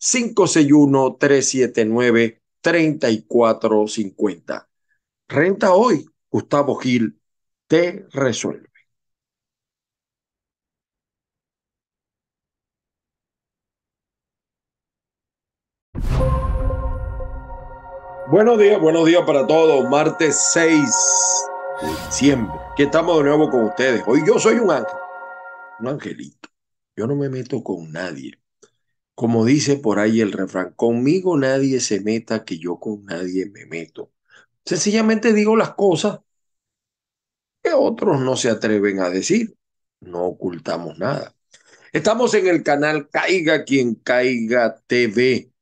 561-379-3450. Renta hoy, Gustavo Gil te resuelve. Buenos días, buenos días para todos. Martes 6 de diciembre. Aquí estamos de nuevo con ustedes. Hoy yo soy un ángel, un angelito. Yo no me meto con nadie. Como dice por ahí el refrán, conmigo nadie se meta que yo con nadie me meto. Sencillamente digo las cosas que otros no se atreven a decir. No ocultamos nada. Estamos en el canal Caiga quien caiga TV.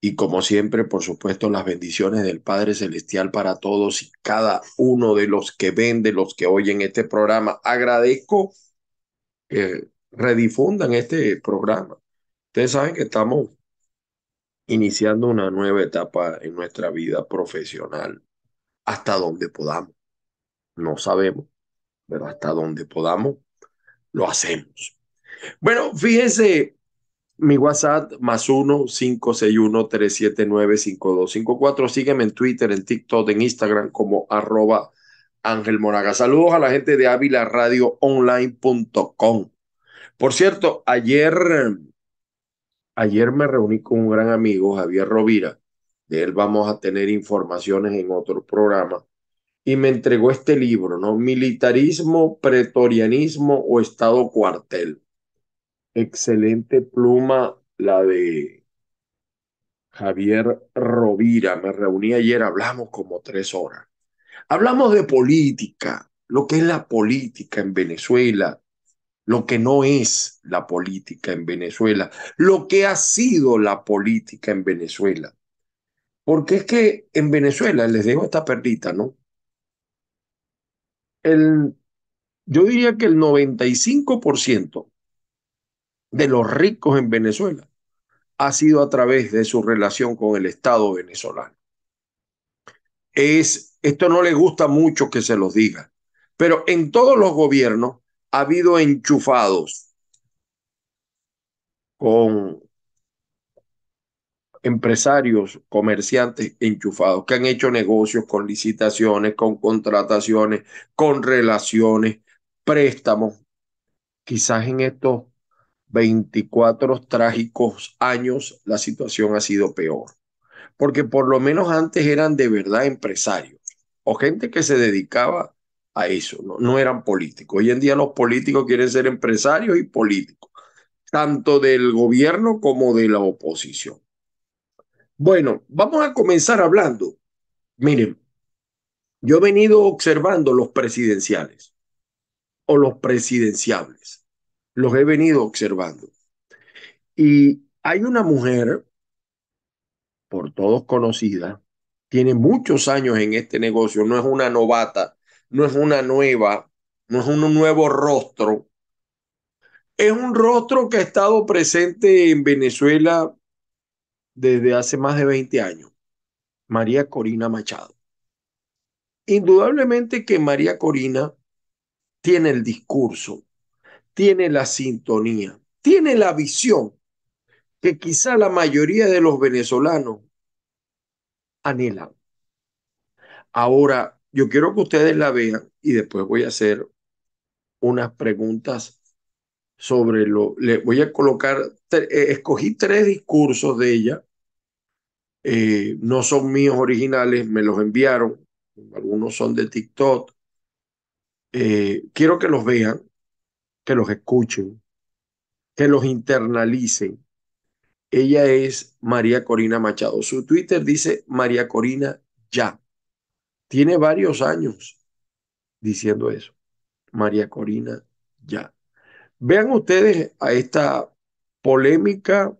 Y como siempre, por supuesto, las bendiciones del Padre Celestial para todos y cada uno de los que ven, de los que oyen este programa. Agradezco que redifundan este programa. Ustedes saben que estamos iniciando una nueva etapa en nuestra vida profesional, hasta donde podamos. No sabemos, pero hasta donde podamos, lo hacemos. Bueno, fíjense, mi WhatsApp más uno cinco seis uno tres siete nueve cinco dos cinco cuatro. Sígueme en Twitter, en TikTok, en Instagram como arroba Ángel Moraga. Saludos a la gente de Online.com. Por cierto, ayer Ayer me reuní con un gran amigo, Javier Rovira. De él vamos a tener informaciones en otro programa. Y me entregó este libro, ¿no? Militarismo, pretorianismo o Estado cuartel. Excelente pluma la de Javier Rovira. Me reuní ayer, hablamos como tres horas. Hablamos de política, lo que es la política en Venezuela, lo que no es la política en Venezuela, lo que ha sido la política en Venezuela. Porque es que en Venezuela, les dejo esta perlita, ¿no? El, yo diría que el 95% de los ricos en Venezuela ha sido a través de su relación con el Estado venezolano. Es, esto no le gusta mucho que se los diga, pero en todos los gobiernos ha habido enchufados con empresarios, comerciantes enchufados que han hecho negocios con licitaciones, con contrataciones, con relaciones, préstamos. Quizás en estos 24 trágicos años la situación ha sido peor, porque por lo menos antes eran de verdad empresarios o gente que se dedicaba a eso, no, eran políticos. Hoy en día los políticos quieren ser empresarios y políticos, tanto del gobierno como de la oposición. Bueno, vamos a comenzar hablando. Miren, yo he venido observando los presidenciales o los presidenciables. Los he venido observando. Y hay una mujer, por todos conocida, tiene muchos años en este negocio, no es una novata no es una nueva, no es un nuevo rostro. Es un rostro que ha estado presente en Venezuela desde hace más de 20 años. María Corina Machado. Indudablemente que María Corina tiene el discurso, tiene la sintonía, tiene la visión que quizá la mayoría de los venezolanos anhelan. Ahora, yo quiero que ustedes la vean y después voy a hacer unas preguntas sobre lo. Le voy a colocar, eh, escogí tres discursos de ella. Eh, no son míos originales, me los enviaron. Algunos son de TikTok. Eh, quiero que los vean, que los escuchen, que los internalicen. Ella es María Corina Machado. Su Twitter dice María Corina ya. Tiene varios años diciendo eso. María Corina, ya. Vean ustedes a esta polémica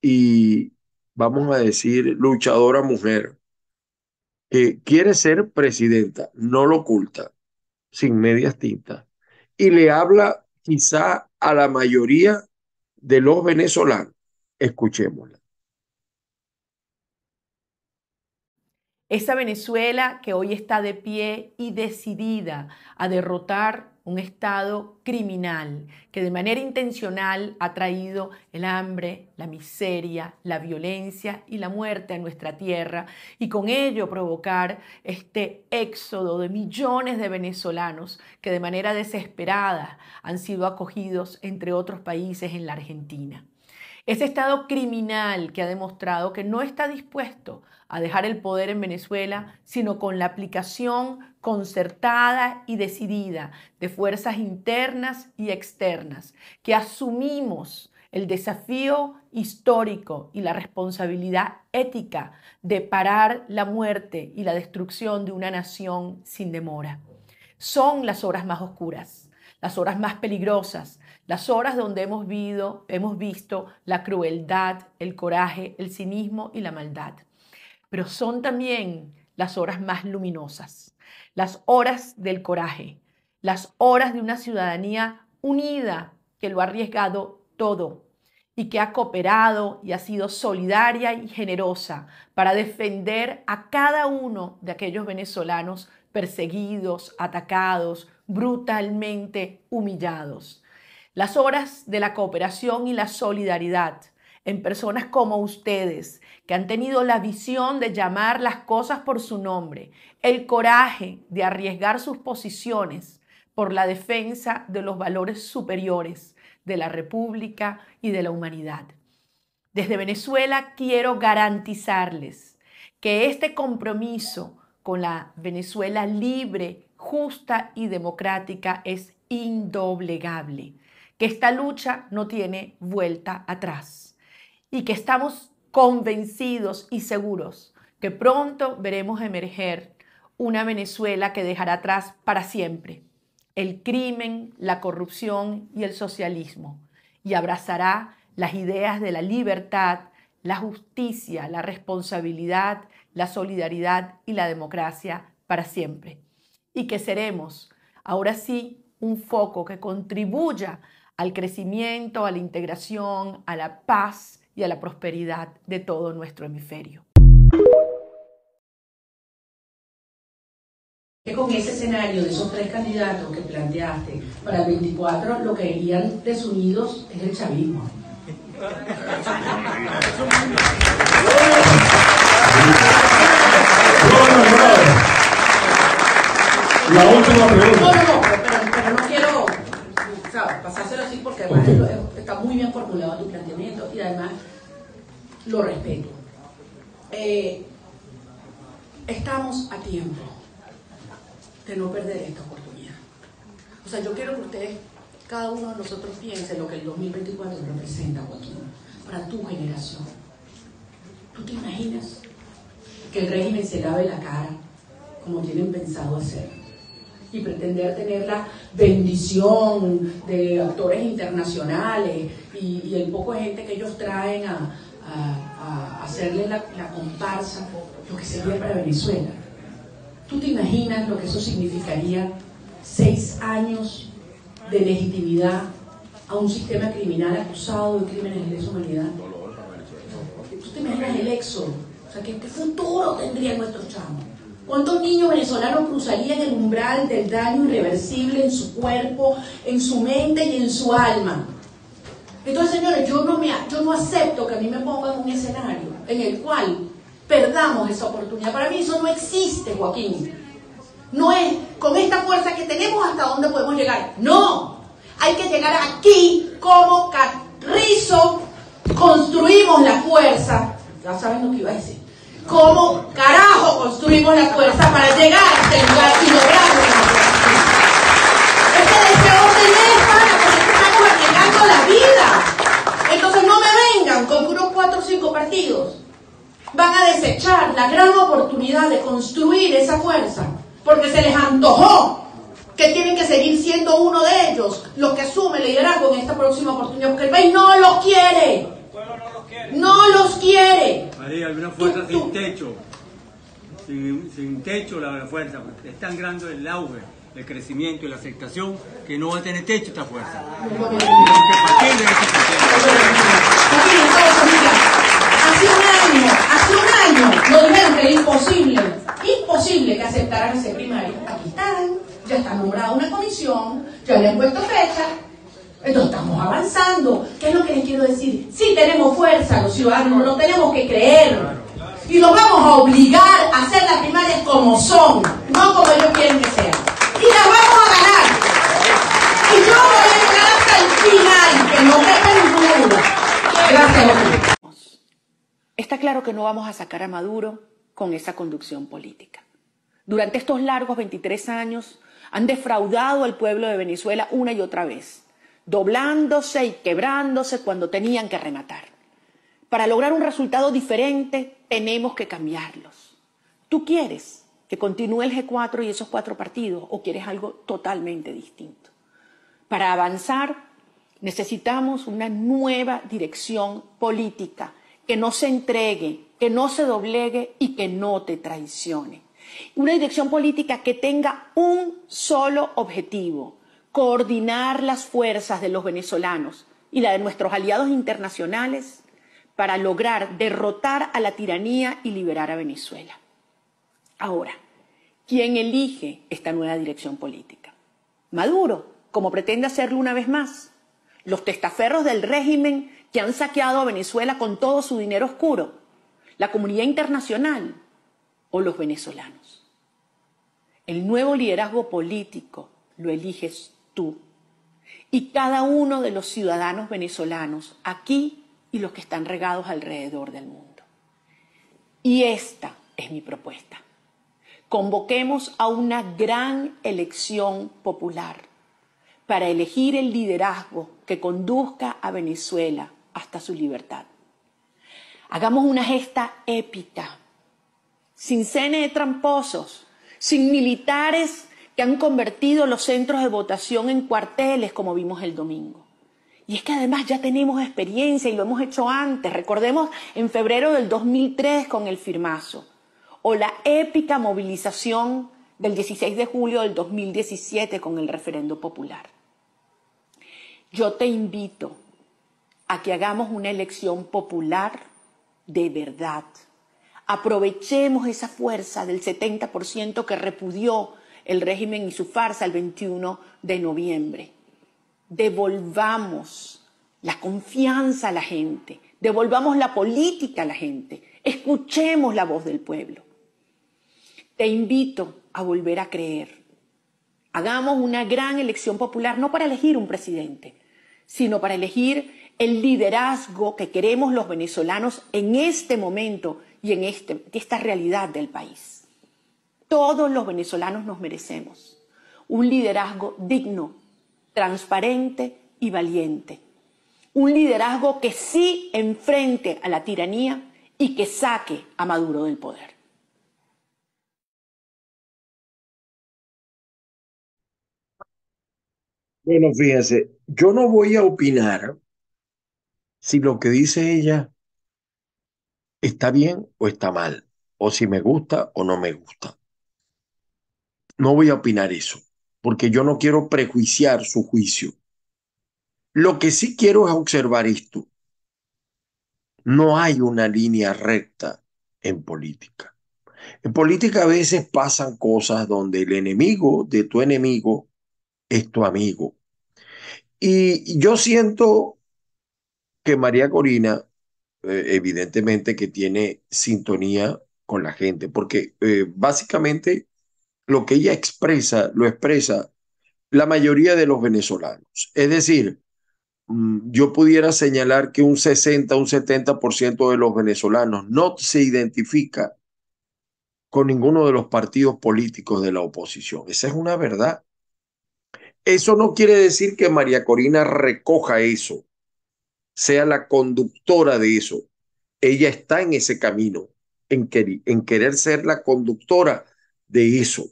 y vamos a decir, luchadora mujer, que quiere ser presidenta, no lo oculta, sin medias tintas, y le habla quizá a la mayoría de los venezolanos. Escuchémosla. Esa Venezuela que hoy está de pie y decidida a derrotar un Estado criminal que de manera intencional ha traído el hambre, la miseria, la violencia y la muerte a nuestra tierra y con ello provocar este éxodo de millones de venezolanos que de manera desesperada han sido acogidos entre otros países en la Argentina. Ese Estado criminal que ha demostrado que no está dispuesto a dejar el poder en Venezuela, sino con la aplicación concertada y decidida de fuerzas internas y externas, que asumimos el desafío histórico y la responsabilidad ética de parar la muerte y la destrucción de una nación sin demora. Son las horas más oscuras, las horas más peligrosas, las horas donde hemos, hemos visto la crueldad, el coraje, el cinismo y la maldad. Pero son también las horas más luminosas, las horas del coraje, las horas de una ciudadanía unida que lo ha arriesgado todo y que ha cooperado y ha sido solidaria y generosa para defender a cada uno de aquellos venezolanos perseguidos, atacados, brutalmente humillados. Las horas de la cooperación y la solidaridad en personas como ustedes, que han tenido la visión de llamar las cosas por su nombre, el coraje de arriesgar sus posiciones por la defensa de los valores superiores de la República y de la humanidad. Desde Venezuela quiero garantizarles que este compromiso con la Venezuela libre, justa y democrática es indoblegable que esta lucha no tiene vuelta atrás y que estamos convencidos y seguros que pronto veremos emerger una Venezuela que dejará atrás para siempre el crimen, la corrupción y el socialismo y abrazará las ideas de la libertad, la justicia, la responsabilidad, la solidaridad y la democracia para siempre. Y que seremos, ahora sí, un foco que contribuya al crecimiento, a la integración, a la paz y a la prosperidad de todo nuestro hemisferio. Con ese escenario de esos tres candidatos que planteaste para el 24, lo que irían desunidos es el chavismo. La última pregunta está muy bien formulado tu planteamiento y además lo respeto. Eh, estamos a tiempo de no perder esta oportunidad. O sea, yo quiero que ustedes, cada uno de nosotros piense lo que el 2024 representa, Joaquín, para tu generación. ¿Tú te imaginas que el régimen se lave la cara como tienen pensado hacer? Y pretender tener la bendición de actores internacionales y, el poco de gente que ellos traen a, hacerle la, comparsa, lo que sería para Venezuela. ¿Tú te imaginas lo que eso significaría? Seis años de legitimidad a un sistema criminal acusado de crímenes de lesa humanidad. ¿Tú te imaginas el éxodo? O sea, ¿qué, qué futuro tendrían nuestros chamos? ¿Cuántos niños venezolanos cruzarían el umbral del daño irreversible en su cuerpo, en su mente y en su alma? Entonces, señores, yo no, me, yo no acepto que a mí me pongan un escenario en el cual perdamos esa oportunidad. Para mí eso no existe, Joaquín. No es con esta fuerza que tenemos hasta dónde podemos llegar. No, hay que llegar aquí como carrizo, construimos la fuerza. Ya saben lo que iba a decir cómo carajo construimos la fuerza para llegar a este lugar y lograrlo. Este deseo es para porque estamos arriesgando la vida. Entonces no me vengan con unos cuatro o cinco partidos. Van a desechar la gran oportunidad de construir esa fuerza porque se les antojó que tienen que seguir siendo uno de ellos los que asume el liderazgo en esta próxima oportunidad, porque el país no lo quiere. No los quiere. María, hay una fuerza sin techo. Sin, sin techo la, fuerza. Es tan grande el auge, el crecimiento y la aceptación que no va a tener techo esta fuerza. Hace un año, hace un año, lo dijeron que era imposible, imposible que aceptaran ese primario. Aquí están, ya está nombrada una comisión, ya le han puesto fecha, entonces estamos avanzando. ¿Qué es lo que les quiero decir? Sí tenemos fuerza los ciudadanos, lo tenemos que creer. Y los vamos a obligar a hacer las primarias como son, no como ellos quieren que sean. Y las vamos a ganar. Y yo voy a llegar hasta el final, que no me ninguna duda. Gracias. Está claro que no vamos a sacar a Maduro con esa conducción política. Durante estos largos 23 años han defraudado al pueblo de Venezuela una y otra vez, doblándose y quebrándose cuando tenían que rematar. Para lograr un resultado diferente tenemos que cambiarlos. ¿Tú quieres que continúe el G4 y esos cuatro partidos o quieres algo totalmente distinto? Para avanzar necesitamos una nueva dirección política que no se entregue, que no se doblegue y que no te traicione. Una dirección política que tenga un solo objetivo, coordinar las fuerzas de los venezolanos y la de nuestros aliados internacionales para lograr derrotar a la tiranía y liberar a Venezuela. Ahora, ¿quién elige esta nueva dirección política? Maduro, como pretende hacerlo una vez más. Los testaferros del régimen que han saqueado a Venezuela con todo su dinero oscuro. La comunidad internacional o los venezolanos. El nuevo liderazgo político lo eliges tú y cada uno de los ciudadanos venezolanos aquí y los que están regados alrededor del mundo. Y esta es mi propuesta. Convoquemos a una gran elección popular para elegir el liderazgo que conduzca a Venezuela hasta su libertad. Hagamos una gesta épica, sin cene de tramposos, sin militares que han convertido los centros de votación en cuarteles como vimos el domingo. Y es que además ya tenemos experiencia y lo hemos hecho antes. Recordemos en febrero del 2003 con el firmazo. O la épica movilización del 16 de julio del 2017 con el referendo popular. Yo te invito a que hagamos una elección popular de verdad. Aprovechemos esa fuerza del 70% que repudió el régimen y su farsa el 21 de noviembre devolvamos la confianza a la gente, devolvamos la política a la gente, escuchemos la voz del pueblo. Te invito a volver a creer. Hagamos una gran elección popular, no para elegir un presidente, sino para elegir el liderazgo que queremos los venezolanos en este momento y en este, esta realidad del país. Todos los venezolanos nos merecemos un liderazgo digno, transparente y valiente. Un liderazgo que sí enfrente a la tiranía y que saque a Maduro del poder. Bueno, fíjense, yo no voy a opinar si lo que dice ella está bien o está mal, o si me gusta o no me gusta. No voy a opinar eso porque yo no quiero prejuiciar su juicio. Lo que sí quiero es observar esto. No hay una línea recta en política. En política a veces pasan cosas donde el enemigo de tu enemigo es tu amigo. Y yo siento que María Corina, eh, evidentemente que tiene sintonía con la gente, porque eh, básicamente lo que ella expresa, lo expresa la mayoría de los venezolanos. Es decir, mm, yo pudiera señalar que un 60, un 70% de los venezolanos no se identifica con ninguno de los partidos políticos de la oposición. Esa es una verdad. Eso no quiere decir que María Corina recoja eso, sea la conductora de eso. Ella está en ese camino, en, en querer ser la conductora de eso.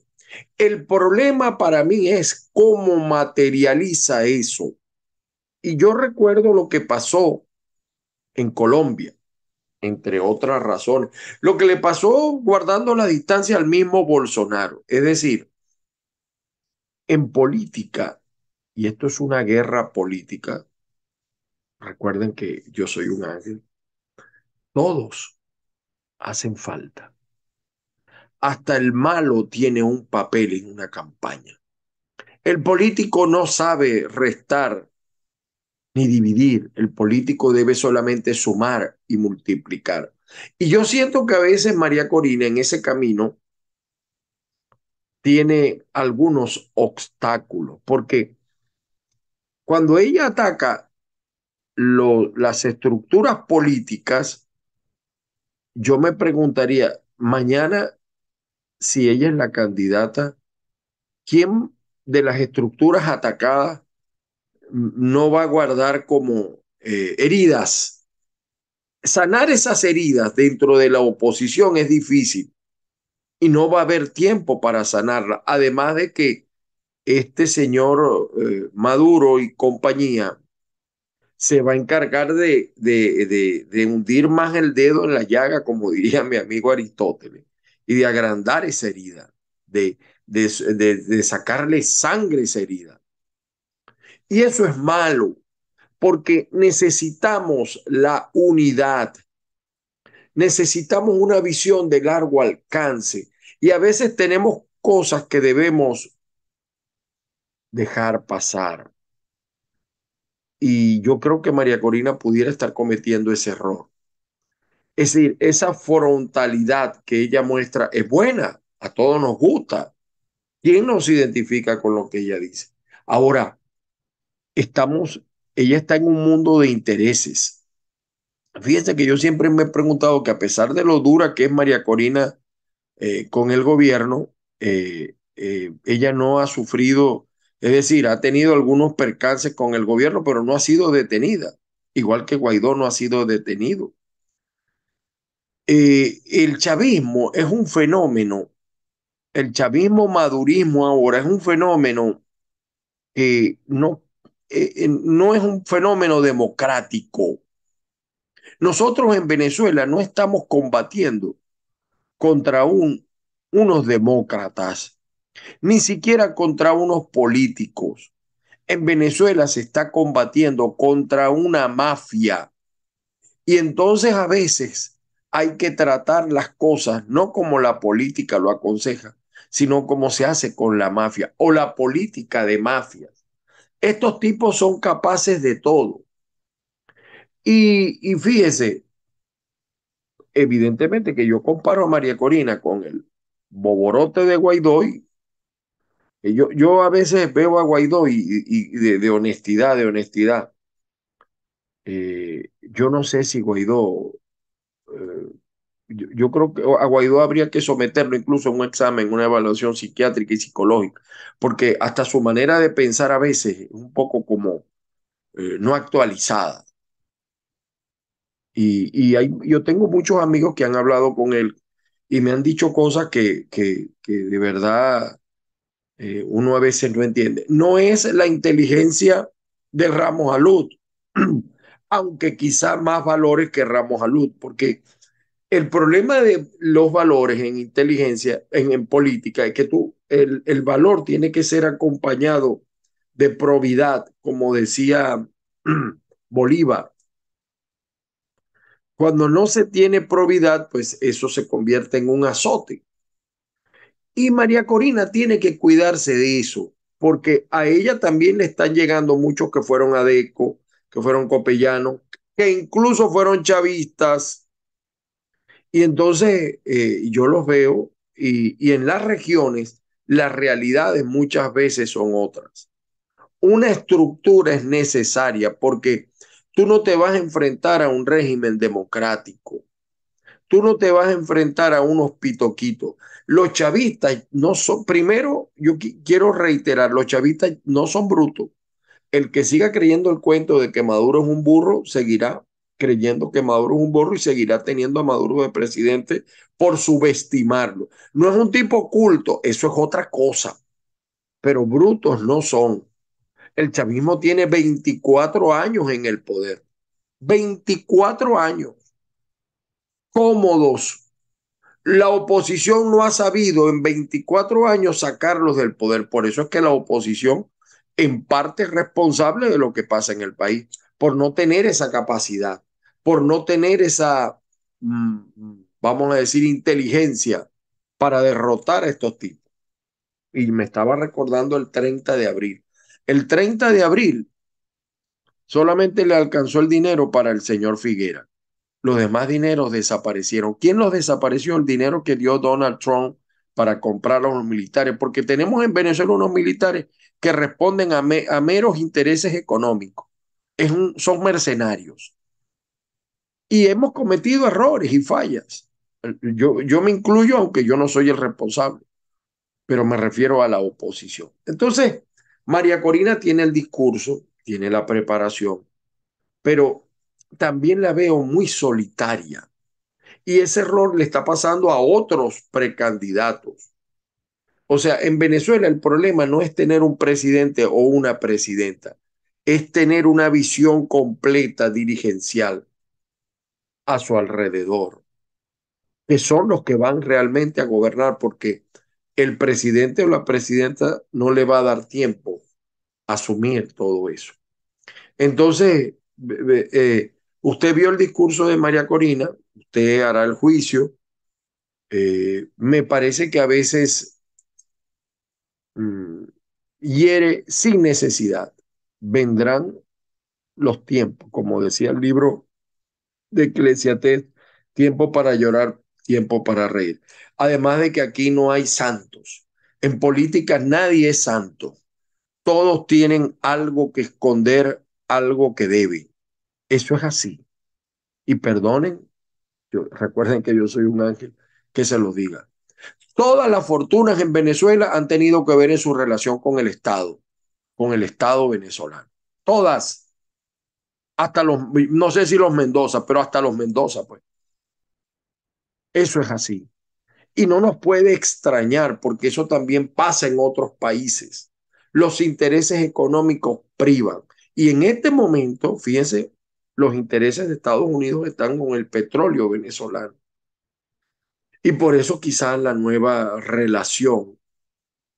El problema para mí es cómo materializa eso. Y yo recuerdo lo que pasó en Colombia. entre otras razones. Lo que le pasó guardando la distancia al mismo Bolsonaro, es decir, en política, y esto es una guerra política, recuerden que yo soy un ángel, todos hacen falta. Hasta el malo tiene un papel en una campaña. El político no sabe restar ni dividir. El político debe solamente sumar y multiplicar. Y yo siento que a veces María Corina en ese camino tiene algunos obstáculos, porque cuando ella ataca las estructuras políticas, yo me preguntaría, mañana, si ella es la candidata, ¿quién de las estructuras atacadas no va a guardar como eh, heridas. Sanar esas heridas dentro de la oposición es difícil y no va a haber tiempo para sanarla. Además de que este señor eh, Maduro y compañía se va a encargar de, hundir más el dedo en la llaga, como diría mi amigo Aristóteles, y de agrandar esa herida, de, de, sacarle sangre a esa herida. Y eso es malo, porque necesitamos la unidad. Necesitamos una visión de largo alcance. Y a veces tenemos cosas que debemos dejar pasar. Y yo creo que María Corina pudiera estar cometiendo ese error. Es decir, esa frontalidad que ella muestra es buena, a todos nos gusta. ¿Quién nos identifica con lo que ella dice? Ahora, estamos, ella está en un mundo de intereses. Fíjense que yo siempre me he preguntado que a pesar de lo dura que es María Corina eh, con el gobierno, eh, eh, ella no ha sufrido, es decir, ha tenido algunos percances con el gobierno, pero no ha sido detenida, igual que Guaidó no ha sido detenido. El chavismo es un fenómeno, el chavismo madurismo ahora es un fenómeno que no eh, eh, no es un fenómeno democrático. Nosotros en Venezuela no estamos combatiendo contra un, unos demócratas, ni siquiera contra unos políticos. En Venezuela se está combatiendo contra una mafia. Y entonces a veces hay que tratar las cosas no como la política lo aconseja, sino como se hace con la mafia o la política de mafias. Estos tipos son capaces de todo. Y, fíjese, evidentemente que yo comparo a María Corina con el boborote de Guaidó y yo, yo a veces veo a Guaidó y, de, honestidad, de honestidad. Eh, yo no sé si Guaidó, eh, yo, creo que a Guaidó habría que someterlo incluso a un examen, una evaluación psiquiátrica y psicológica, porque hasta su manera de pensar a veces es un poco como eh, no actualizada. Y, hay, yo tengo muchos amigos que han hablado con él y me han dicho cosas que, que, de verdad eh, uno a veces no entiende. No es la inteligencia de Ramos Alud, aunque quizá más valores que Ramos Alud, porque el problema de los valores en inteligencia, en, política, es que tú, el, el, valor tiene que ser acompañado de probidad, como decía Bolívar. Cuando no se tiene probidad, pues eso se convierte en un azote. Y María Corina tiene que cuidarse de eso, porque a ella también le están llegando muchos que fueron adeco, que fueron copellanos, que incluso fueron chavistas, y entonces eh, yo los veo y, en las regiones las realidades muchas veces son otras. Una estructura es necesaria porque tú no te vas a enfrentar a un régimen democrático. Tú no te vas a enfrentar a unos pitoquitos. Los chavistas no son, primero, yo quiero reiterar, los chavistas no son brutos. El que siga creyendo el cuento de que Maduro es un burro, seguirá creyendo que Maduro es un borro y seguirá teniendo a Maduro de presidente por subestimarlo. No es un tipo oculto, eso es otra cosa, pero brutos no son. El chavismo tiene 24 años en el poder. 24 años. cómodos. La oposición no ha sabido en 24 años sacarlos del poder. Por eso es que la oposición en parte es responsable de lo que pasa en el país, por no tener esa capacidad, por no tener esa, mm, vamos a decir, inteligencia para derrotar a estos tipos. Y me estaba recordando el 30 de abril. El 30 de abril solamente le alcanzó el dinero para el señor Figuera. Los demás dineros desaparecieron. ¿Quién los desapareció? El dinero que dio Donald Trump para comprar a los militares, porque tenemos en Venezuela unos militares que responden a, meros intereses económicos. Son mercenarios. Y hemos cometido errores y fallas. Yo, yo me incluyo, aunque yo no soy el responsable, pero me refiero a la oposición. Entonces, María Corina tiene el discurso, tiene la preparación, pero también la veo muy solitaria. Y ese error le está pasando a otros precandidatos. O sea, en Venezuela el problema no es tener un presidente o una presidenta, es tener una visión completa dirigencial a su alrededor, que son los que van realmente a gobernar, porque el presidente o la presidenta no le va a dar tiempo a asumir todo eso. Entonces, eh, usted vio el discurso de María Corina, usted hará el juicio. Eh, me parece que a veces hiere sin necesidad. Vendrán los tiempos, como decía el libro de Eclesiastes, tiempo para llorar, tiempo para reír. Además de que aquí no hay santos. En política nadie es santo. Todos tienen algo que esconder, algo que deben. Eso es así. Y perdonen, recuerden que yo soy un ángel, que se lo diga. Todas las fortunas en Venezuela han tenido que ver en su relación con el Estado, con el Estado venezolano. Todas. Hasta los, no sé si los Mendoza, pero hasta los Mendoza, pues. Eso es así. Y no nos puede extrañar porque eso también pasa en otros países. Los intereses económicos privan. Y en este momento, fíjense, los intereses de Estados Unidos están con el petróleo venezolano. Y por eso quizás la nueva relación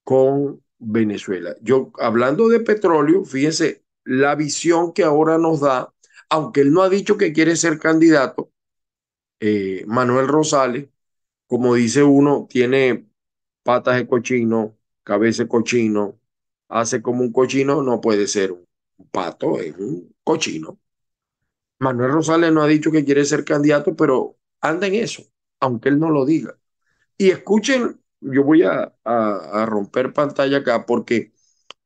con Venezuela. Yo, hablando de petróleo, fíjense, la visión que ahora nos da, aunque él no ha dicho que quiere ser candidato, eh, Manuel Rosales, como dice uno, tiene patas de cochino, cabeza de cochino, hace como un cochino, no puede ser un pato, es un cochino. Manuel Rosales no ha dicho que quiere ser candidato, pero anda en eso, aunque él no lo diga. Y escuchen, yo voy a, romper pantalla acá porque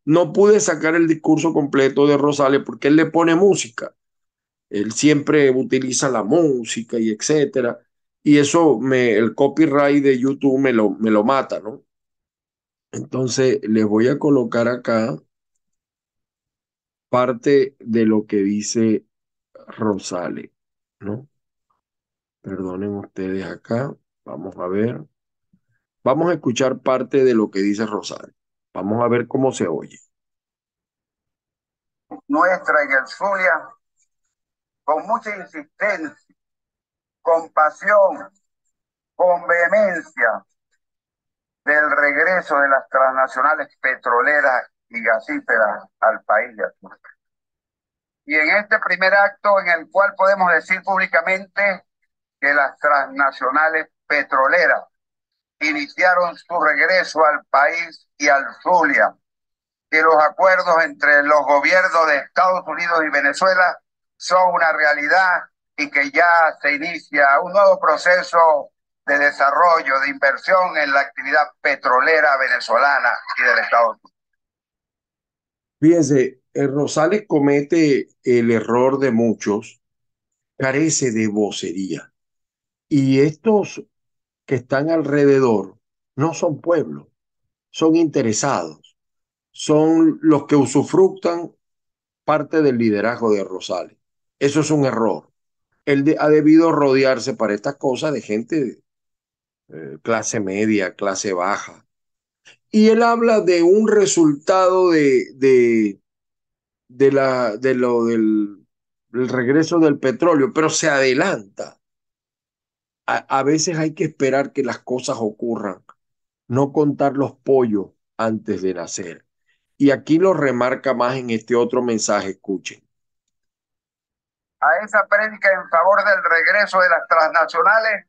no pude sacar el discurso completo de Rosales porque él le pone música él siempre utiliza la música y etcétera, y eso me, el copyright de YouTube me lo, me lo mata, ¿no? Entonces les voy a colocar acá parte de lo que dice Rosales, ¿no? Perdonen ustedes acá, vamos a ver. Vamos a escuchar parte de lo que dice Rosales. Vamos a ver cómo se oye. Nuestra Zulia con mucha insistencia, con pasión, con vehemencia del regreso de las transnacionales petroleras y gasíferas al país de Y en este primer acto en el cual podemos decir públicamente que las transnacionales petroleras iniciaron su regreso al país y al Zulia, que los acuerdos entre los gobiernos de Estados Unidos y Venezuela son una realidad y que ya se inicia un nuevo proceso de desarrollo, de inversión en la actividad petrolera venezolana y del Estado. Fíjense, Rosales comete el error de muchos, carece de vocería. Y estos que están alrededor no son pueblos, son interesados, son los que usufructan parte del liderazgo de Rosales. Eso es un error. Él ha debido rodearse para estas cosas de gente eh, clase media, clase baja. Y él habla de un resultado de, de, la, de lo del regreso del petróleo, pero se adelanta. A, veces hay que esperar que las cosas ocurran, no contar los pollos antes de nacer. Y aquí lo remarca más en este otro mensaje, escuchen. A esa prédica en favor del regreso de las transnacionales,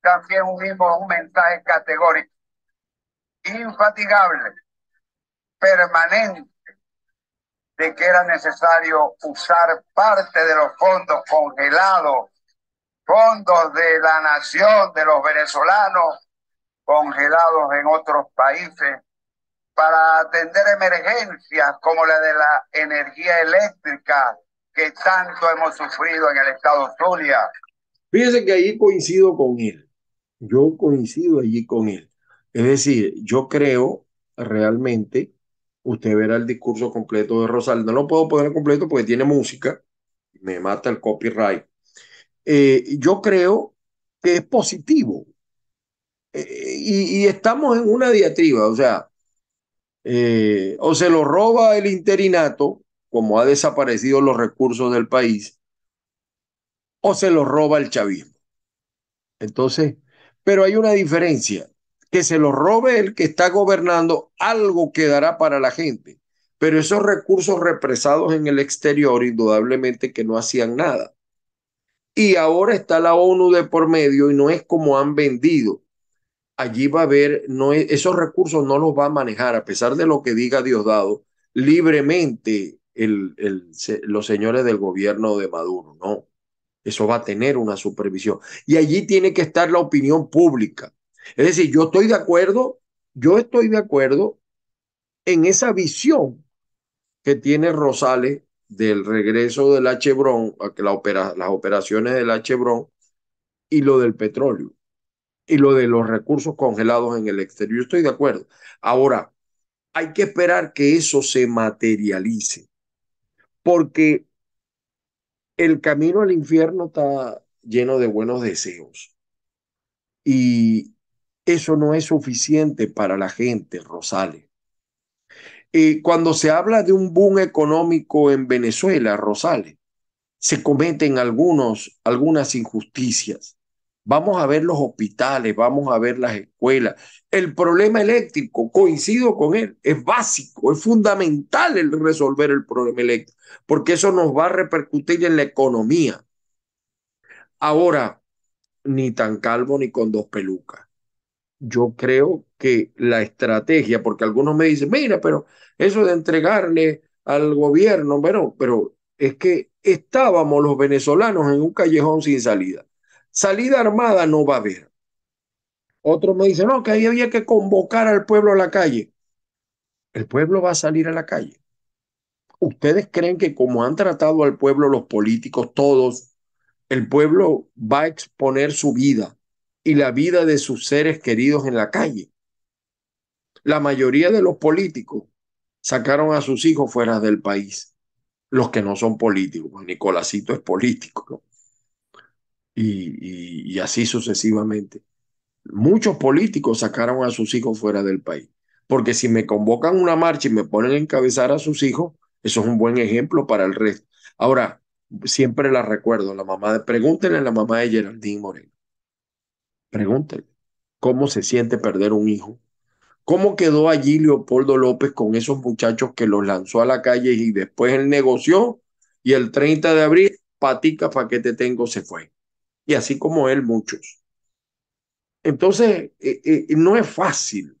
también unimos un mensaje categórico, infatigable, permanente, de que era necesario usar parte de los fondos congelados, fondos de la nación, de los venezolanos, congelados en otros países, para atender emergencias como la de la energía eléctrica que tanto hemos sufrido en el estado Zulia. Fíjese que ahí coincido con él. Yo coincido allí con él. Es decir, yo creo realmente, usted verá el discurso completo de Rosal, no lo puedo poner completo porque tiene música, me mata el copyright. Eh, yo creo que es positivo. Eh, y, estamos en una diatriba, o sea, eh, o se lo roba el interinato, como ha desaparecido los recursos del país, o se lo roba el chavismo. Entonces, pero hay una diferencia, que se lo robe el que está gobernando, algo quedará para la gente, pero esos recursos represados en el exterior, indudablemente que no hacían nada. Y ahora está la ONU de por medio y no es como han vendido. Allí va a haber, no esos recursos no los va a manejar, a pesar de lo que diga Diosdado, libremente el, el, los señores del gobierno de Maduro, no. Eso va a tener una supervisión. Y allí tiene que estar la opinión pública. Es decir, yo estoy de acuerdo, yo estoy de acuerdo en esa visión que tiene Rosales del regreso del Chevron, la opera, las operaciones del Chevron y lo del petróleo y lo de los recursos congelados en el exterior. Yo estoy de acuerdo. Ahora, hay que esperar que eso se materialice, porque el camino al infierno está lleno de buenos deseos. Y eso no es suficiente para la gente, Rosales. Y cuando se habla de un boom económico en Venezuela, Rosales, se cometen algunos, algunas injusticias. Vamos a ver los hospitales, vamos a ver las escuelas. El problema eléctrico, coincido con él, es básico, es fundamental el resolver el problema eléctrico, porque eso nos va a repercutir en la economía. Ahora, ni tan calvo ni con dos pelucas. Yo creo que la estrategia, porque algunos me dicen, mira, pero eso de entregarle al gobierno, bueno, pero es que estábamos los venezolanos en un callejón sin salida. Salida armada no va a haber. Otros me dicen, no, que ahí había que convocar al pueblo a la calle. El pueblo va a salir a la calle. ¿Ustedes creen que como han tratado al pueblo los políticos todos, el pueblo va a exponer su vida y la vida de sus seres queridos en la calle? La mayoría de los políticos sacaron a sus hijos fuera del país, los que no son políticos. Pues Nicolásito es político, y, así sucesivamente. Muchos políticos sacaron a sus hijos fuera del país, porque si me convocan una marcha y me ponen a encabezar a sus hijos, eso es un buen ejemplo para el resto. Ahora, siempre la recuerdo, la mamá de, pregúntenle a la mamá de Geraldine Moreno, pregúntenle cómo se siente perder un hijo, cómo quedó allí Leopoldo López con esos muchachos que los lanzó a la calle y después él negoció y el 30 de abril, patica pa' que te tengo, se fue y así como él muchos. Entonces, eh, eh, no es fácil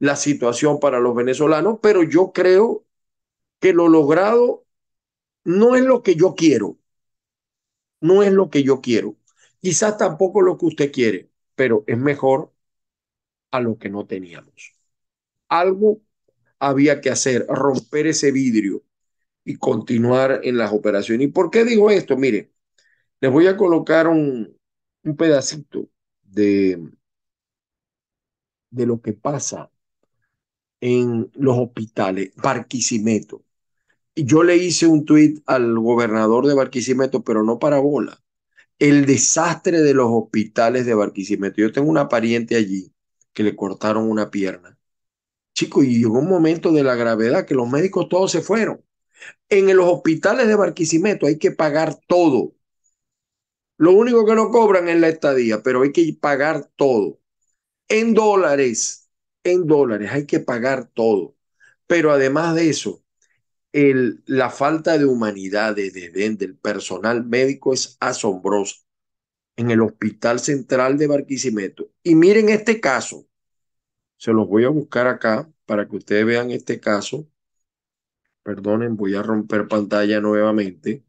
la situación para los venezolanos, pero yo creo que lo logrado no es lo que yo quiero, no es lo que yo quiero, quizás tampoco lo que usted quiere, pero es mejor a lo que no teníamos. Algo había que hacer, romper ese vidrio y continuar en las operaciones. ¿Y por qué digo esto? Mire, les voy a colocar un, un pedacito de, de lo que pasa en los hospitales, Barquisimeto. Yo le hice un tuit al gobernador de Barquisimeto, pero no para bola. El desastre de los hospitales de Barquisimeto. Yo tengo una pariente allí que le cortaron una pierna. Chico, y llegó un momento de la gravedad que los médicos todos se fueron. En los hospitales de Barquisimeto hay que pagar todo Lo único que no cobran es la estadía, pero hay que pagar todo. En dólares, en dólares, hay que pagar todo. Pero además de eso, el, la falta de humanidad de, del personal médico es asombrosa en el Hospital Central de Barquisimeto. Y miren este caso, se los voy a buscar acá para que ustedes vean este caso. Perdonen, voy a romper pantalla nuevamente.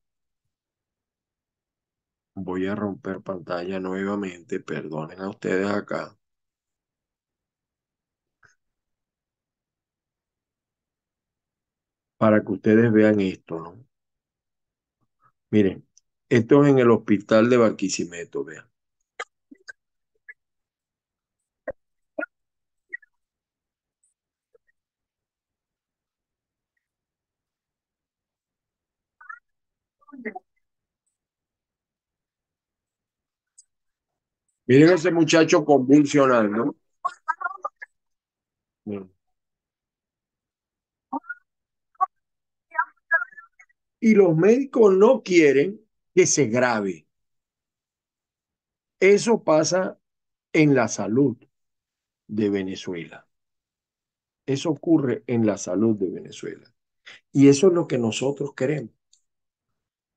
Voy a romper pantalla nuevamente, perdonen a ustedes acá. Para que ustedes vean esto, ¿no? Miren, esto es en el hospital de Barquisimeto, vean. Miren ese muchacho convulsionando. Y los médicos no quieren que se grave. Eso pasa en la salud de Venezuela. Eso ocurre en la salud de Venezuela. Y eso es lo que nosotros queremos.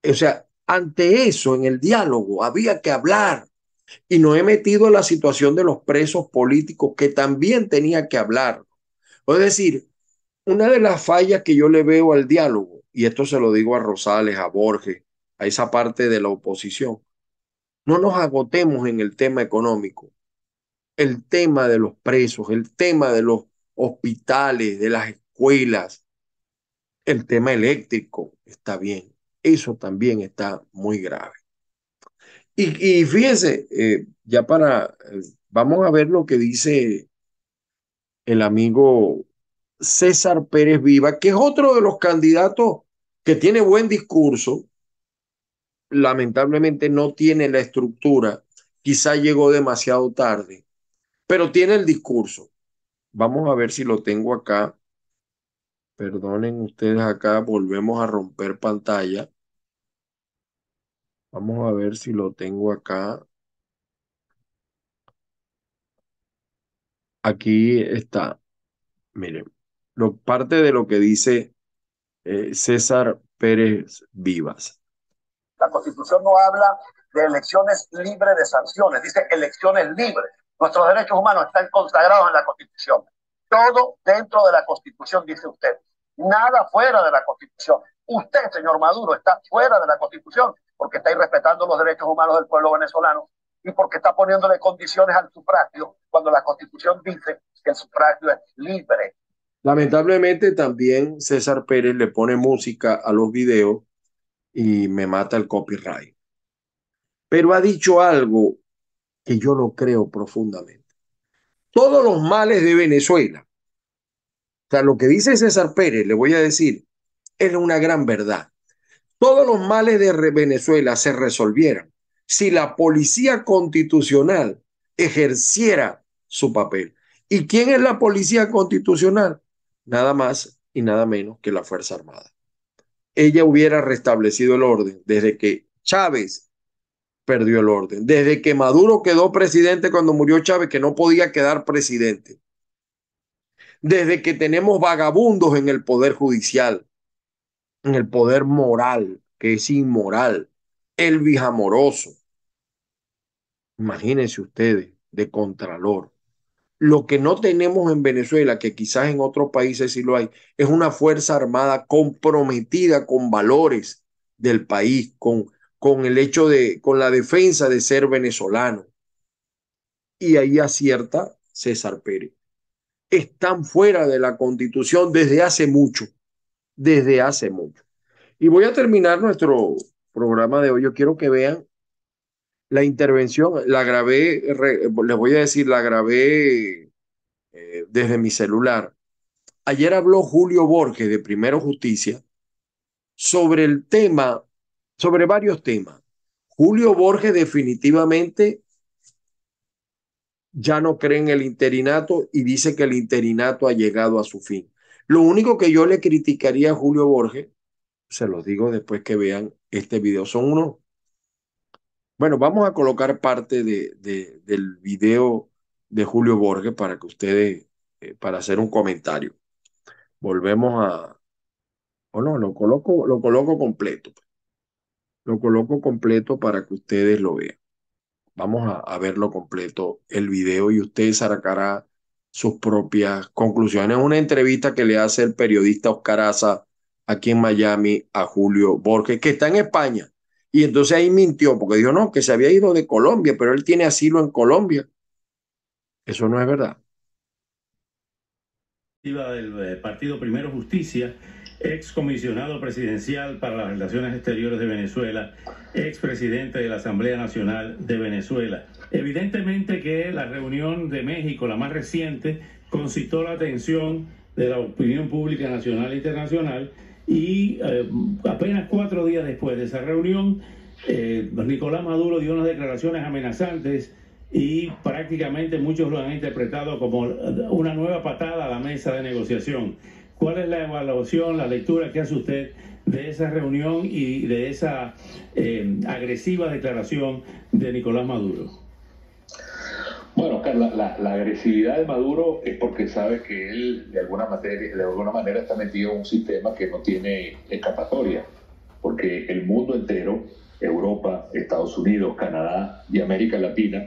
O sea, ante eso, en el diálogo, había que hablar. Y no he metido en la situación de los presos políticos, que también tenía que hablar. Es decir, una de las fallas que yo le veo al diálogo, y esto se lo digo a Rosales, a Borges, a esa parte de la oposición, no nos agotemos en el tema económico, el tema de los presos, el tema de los hospitales, de las escuelas, el tema eléctrico, está bien, eso también está muy grave. Y, fíjense, eh, ya para, eh, vamos a ver lo que dice el amigo César Pérez Viva, que es otro de los candidatos que tiene buen discurso, lamentablemente no tiene la estructura, quizá llegó demasiado tarde, pero tiene el discurso. Vamos a ver si lo tengo acá. Perdonen ustedes acá, volvemos a romper pantalla. Vamos a ver si lo tengo acá. Aquí está. Miren, lo, parte de lo que dice eh, César Pérez Vivas. La Constitución no habla de elecciones libres de sanciones, dice elecciones libres. Nuestros derechos humanos están consagrados en la Constitución. Todo dentro de la Constitución, dice usted. Nada fuera de la Constitución. Usted, señor Maduro, está fuera de la Constitución porque está irrespetando los derechos humanos del pueblo venezolano y porque está poniéndole condiciones al sufragio cuando la Constitución dice que el sufragio es libre. Lamentablemente también César Pérez le pone música a los videos y me mata el copyright. Pero ha dicho algo que yo lo creo profundamente. Todos los males de Venezuela, o sea, lo que dice César Pérez, le voy a decir, es una gran verdad todos los males de Venezuela se resolvieran si la policía constitucional ejerciera su papel. ¿Y quién es la policía constitucional? Nada más y nada menos que la Fuerza Armada. Ella hubiera restablecido el orden desde que Chávez perdió el orden, desde que Maduro quedó presidente cuando murió Chávez, que no podía quedar presidente, desde que tenemos vagabundos en el poder judicial, en el poder moral, que es inmoral, el bijamoroso. Imagínense ustedes, de contralor. Lo que no tenemos en Venezuela, que quizás en otros países sí lo hay, es una fuerza armada comprometida con valores del país, con, con el hecho de, con la defensa de ser venezolano. Y ahí acierta César Pérez. Están fuera de la constitución desde hace mucho desde hace mucho. Y voy a terminar nuestro programa de hoy. Yo quiero que vean la intervención. La grabé, les voy a decir, la grabé eh, desde mi celular. Ayer habló Julio Borges de Primero Justicia sobre el tema, sobre varios temas. Julio Borges definitivamente ya no cree en el interinato y dice que el interinato ha llegado a su fin. Lo único que yo le criticaría a Julio Borges, se los digo después que vean este video, son unos Bueno, vamos a colocar parte de, del video de Julio Borges para que ustedes, eh, para hacer un comentario. Volvemos a, o no, lo coloco, lo coloco completo. Lo coloco completo para que ustedes lo vean. Vamos a, a verlo completo, el video, y ustedes sacará sus propias conclusiones. Una entrevista que le hace el periodista Oscar Aza aquí en Miami a Julio Borges, que está en España y entonces ahí mintió, porque dijo, no, que se había ido de Colombia, pero él tiene asilo en Colombia. Eso no es verdad. Del eh, Partido Primero Justicia, ex comisionado presidencial para las relaciones exteriores de Venezuela, ex presidente de la Asamblea Nacional de Venezuela. Evidentemente que la reunión de México, la más reciente, concitó la atención de la opinión pública nacional e internacional y eh, apenas cuatro días después de esa reunión, eh, Nicolás Maduro dio unas declaraciones amenazantes y prácticamente muchos lo han interpretado como una nueva patada a la mesa de negociación. ¿Cuál es la evaluación, la lectura que hace usted de esa reunión y de esa eh, agresiva declaración de Nicolás Maduro? Bueno, Carla, la, agresividad de Maduro es porque sabe que él de alguna, materia, de alguna manera está metido en un sistema que no tiene escapatoria, porque el mundo entero, Europa, Estados Unidos, Canadá y América Latina,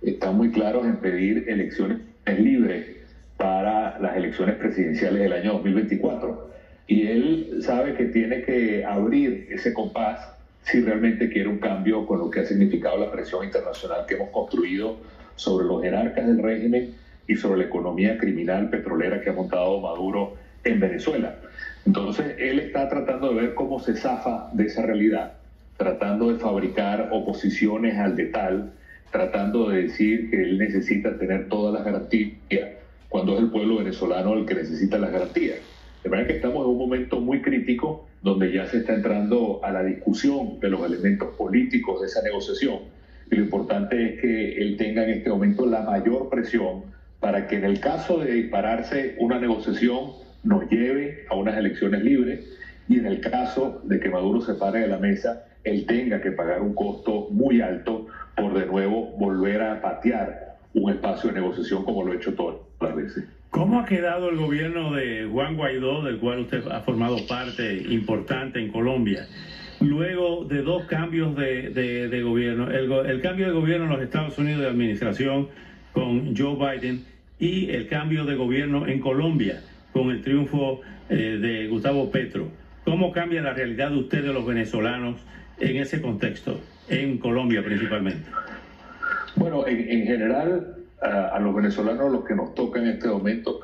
están muy claros en pedir elecciones libres para las elecciones presidenciales del año 2024. Y él sabe que tiene que abrir ese compás si realmente quiere un cambio con lo que ha significado la presión internacional que hemos construido sobre los jerarcas del régimen y sobre la economía criminal petrolera que ha montado Maduro en Venezuela. Entonces, él está tratando de ver cómo se zafa de esa realidad, tratando de fabricar oposiciones al de tal, tratando de decir que él necesita tener todas las garantías, cuando es el pueblo venezolano el que necesita las garantías. De manera que estamos en un momento muy crítico donde ya se está entrando a la discusión de los elementos políticos de esa negociación y lo importante es que él tenga en este momento la mayor presión para que en el caso de dispararse una negociación nos lleve a unas elecciones libres y en el caso de que Maduro se pare de la mesa, él tenga que pagar un costo muy alto por de nuevo volver a patear un espacio de negociación como lo ha hecho todas las veces. ¿Cómo ha quedado el gobierno de Juan Guaidó, del cual usted ha formado parte importante en Colombia? Luego de dos cambios de, gobierno, el, cambio de gobierno en los Estados Unidos de administración con Joe Biden y el cambio de gobierno en Colombia con el triunfo eh, de Gustavo Petro. ¿Cómo cambia la realidad de ustedes los venezolanos en ese contexto, en Colombia principalmente? Bueno, en, general a, los venezolanos lo que nos toca en este momento,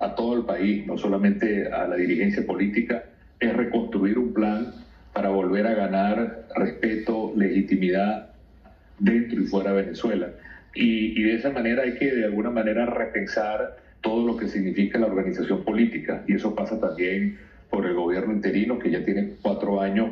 a todo el país, no solamente a la dirigencia política, es reconstruir un plan para volver a ganar respeto, legitimidad dentro y fuera de Venezuela. Y, de esa manera hay que de alguna manera repensar todo lo que significa la organización política. Y eso pasa también por el gobierno interino, que ya tiene cuatro años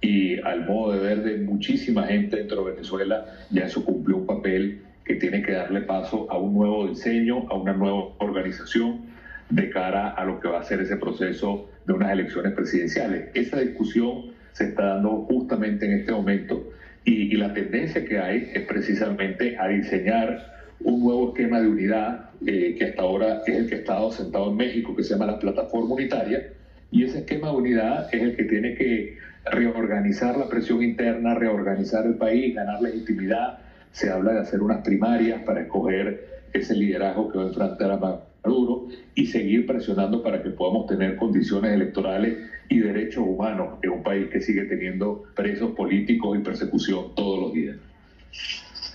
y al modo de ver de muchísima gente dentro de Venezuela, ya eso cumplió un papel que tiene que darle paso a un nuevo diseño, a una nueva organización de cara a lo que va a ser ese proceso de unas elecciones presidenciales. Esa discusión se está dando justamente en este momento y, la tendencia que hay es precisamente a diseñar un nuevo esquema de unidad eh, que hasta ahora es el que ha estado sentado en México, que se llama la plataforma unitaria, y ese esquema de unidad es el que tiene que reorganizar la presión interna, reorganizar el país, ganar legitimidad. Se habla de hacer unas primarias para escoger ese liderazgo que va a enfrentar a Maduro y seguir presionando para que podamos tener condiciones electorales y derechos humanos en un país que sigue teniendo presos políticos y persecución todos los días.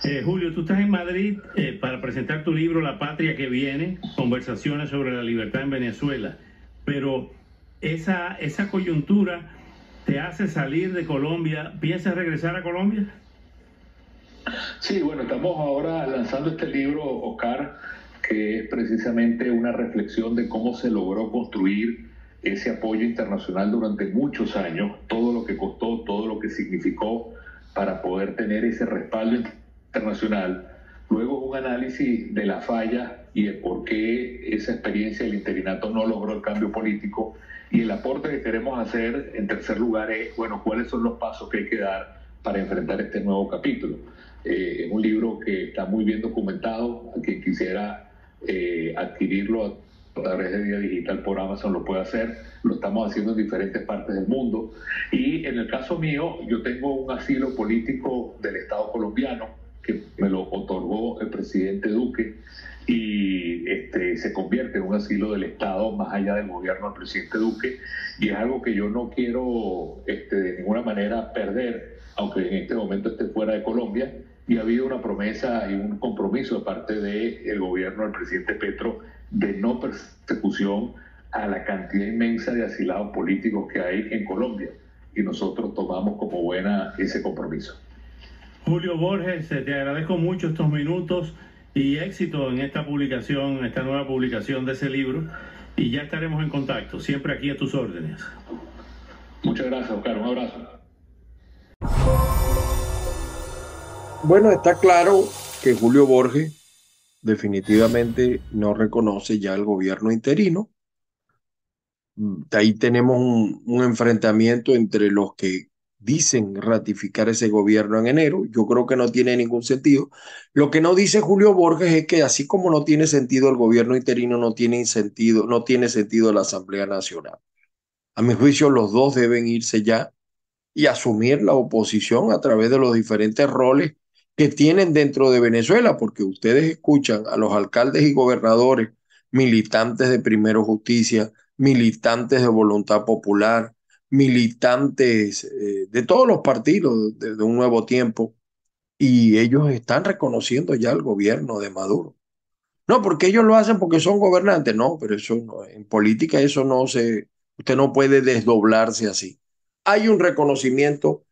Eh, Julio, tú estás en Madrid eh, para presentar tu libro La Patria que viene, conversaciones sobre la libertad en Venezuela, pero esa, esa coyuntura te hace salir de Colombia, ¿piensas regresar a Colombia? Sí, bueno, estamos ahora lanzando este libro, Oscar, que es precisamente una reflexión de cómo se logró construir ese apoyo internacional durante muchos años, todo lo que costó, todo lo que significó para poder tener ese respaldo internacional. Luego un análisis de la falla y de por qué esa experiencia del interinato no logró el cambio político. Y el aporte que queremos hacer, en tercer lugar, es, bueno, cuáles son los pasos que hay que dar para enfrentar este nuevo capítulo. Eh, es un libro que está muy bien documentado, a quien quisiera eh, adquirirlo a través de Vía Digital por Amazon lo puede hacer, lo estamos haciendo en diferentes partes del mundo. Y en el caso mío, yo tengo un asilo político del Estado colombiano que me lo otorgó el presidente Duque y este, se convierte en un asilo del Estado más allá del gobierno del presidente Duque. Y es algo que yo no quiero este, de ninguna manera perder, aunque en este momento esté fuera de Colombia, y ha habido una promesa y un compromiso de parte del gobierno del presidente Petro de no persecución a la cantidad inmensa de asilados políticos que hay en Colombia y nosotros tomamos como buena ese compromiso. Julio Borges, te agradezco mucho estos minutos y éxito en esta publicación, esta nueva publicación de ese libro y ya estaremos en contacto, siempre aquí a tus órdenes. Muchas gracias, Oscar, un abrazo. Bueno, está claro que Julio Borges definitivamente no reconoce ya el gobierno interino. Mm, ahí tenemos un, un, enfrentamiento entre los que dicen ratificar ese gobierno en enero. Yo creo que no tiene ningún sentido. Lo que no dice Julio Borges es que así como no tiene sentido el gobierno interino, no tiene sentido, no tiene sentido la Asamblea Nacional. A mi juicio, los dos deben irse ya y asumir la oposición a través de los diferentes roles que tienen dentro de Venezuela, porque ustedes escuchan a los alcaldes y gobernadores, militantes de Primero Justicia, militantes de Voluntad Popular, militantes eh, de todos los partidos de, un nuevo tiempo, y ellos están reconociendo ya el gobierno de Maduro. No, porque ellos lo hacen porque son gobernantes, no, pero eso en política eso no se, usted no puede desdoblarse así. Hay un reconocimiento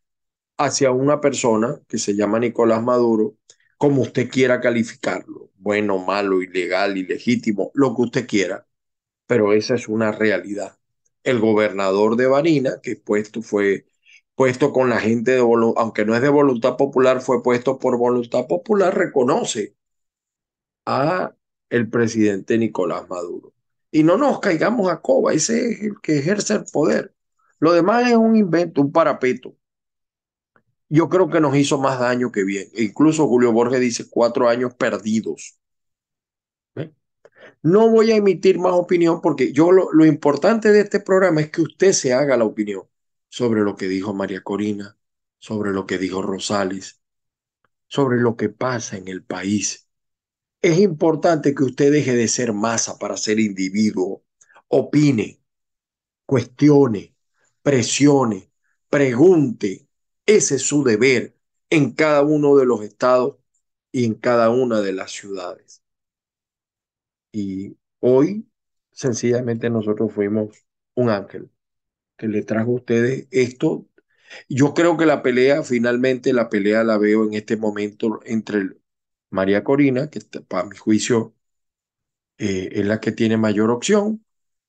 hacia una persona que se llama Nicolás Maduro, como usted quiera calificarlo, bueno, malo, ilegal, ilegítimo, lo que usted quiera, pero esa es una realidad. El gobernador de Barina, que puesto fue puesto con la gente de aunque no es de voluntad popular, fue puesto por voluntad popular, reconoce a el presidente Nicolás Maduro. Y no nos caigamos a coba, ese es el que ejerce el poder. Lo demás es un invento, un parapeto yo creo que nos hizo más daño que bien. E incluso Julio Borges dice cuatro años perdidos. ¿Eh? No voy a emitir más opinión porque yo lo, lo, importante de este programa es que usted se haga la opinión sobre lo que dijo María Corina, sobre lo que dijo Rosales, sobre lo que pasa en el país. Es importante que usted deje de ser masa para ser individuo, opine, cuestione, presione, pregunte, ese es su deber en cada uno de los estados y en cada una de las ciudades. Y hoy, sencillamente, nosotros fuimos un ángel que le trajo a ustedes esto. Yo creo que la pelea, finalmente, la pelea la veo en este momento entre María Corina, que para mi juicio eh, es la que tiene mayor opción,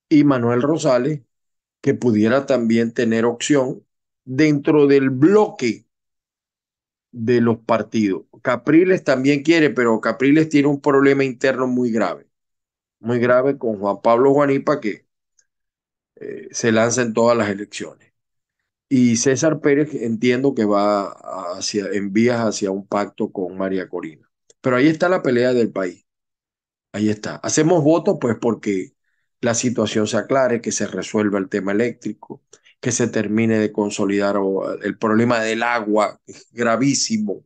y Manuel Rosales, que pudiera también tener opción dentro del bloque de los partidos. Capriles también quiere, pero Capriles tiene un problema interno muy grave, muy grave con Juan Pablo Juanipa que eh, se lanza en todas las elecciones. Y César Pérez entiendo que va hacia, en vías hacia un pacto con María Corina. Pero ahí está la pelea del país. Ahí está. Hacemos votos pues porque la situación se aclare, que se resuelva el tema eléctrico, que se termine de consolidar el problema del agua, gravísimo.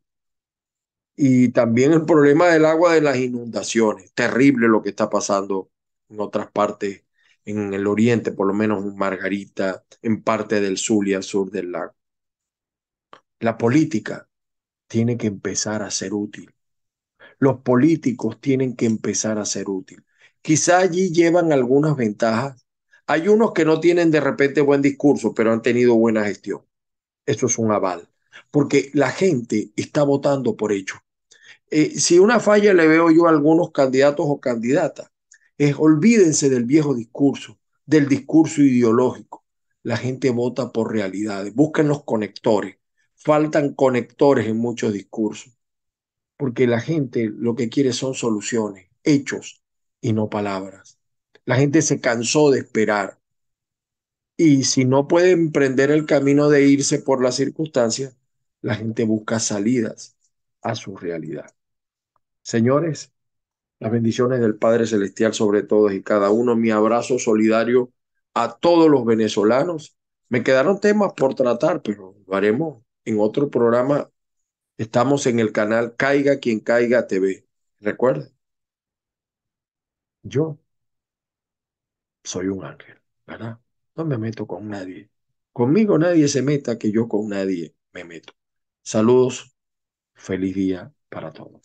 Y también el problema del agua de las inundaciones, terrible lo que está pasando en otras partes, en el oriente, por lo menos en Margarita, en parte del al sur del lago. La política tiene que empezar a ser útil. Los políticos tienen que empezar a ser útil. Quizá allí llevan algunas ventajas hay unos que no tienen de repente buen discurso, pero han tenido buena gestión. Eso es un aval, porque la gente está votando por hecho. Eh, si una falla le veo yo a algunos candidatos o candidatas, es olvídense del viejo discurso, del discurso ideológico. La gente vota por realidades, busquen los conectores. Faltan conectores en muchos discursos, porque la gente lo que quiere son soluciones, hechos y no palabras. La gente se cansó de esperar. Y si no puede emprender el camino de irse por las circunstancias, la gente busca salidas a su realidad. Señores, las bendiciones del Padre Celestial sobre todos y cada uno, mi abrazo solidario a todos los venezolanos. Me quedaron temas por tratar, pero lo haremos en otro programa. Estamos en el canal Caiga quien caiga TV. Recuerden, yo soy un ángel, ¿verdad? No me meto con nadie. Conmigo nadie se meta, que yo con nadie me meto. Saludos, feliz día para todos.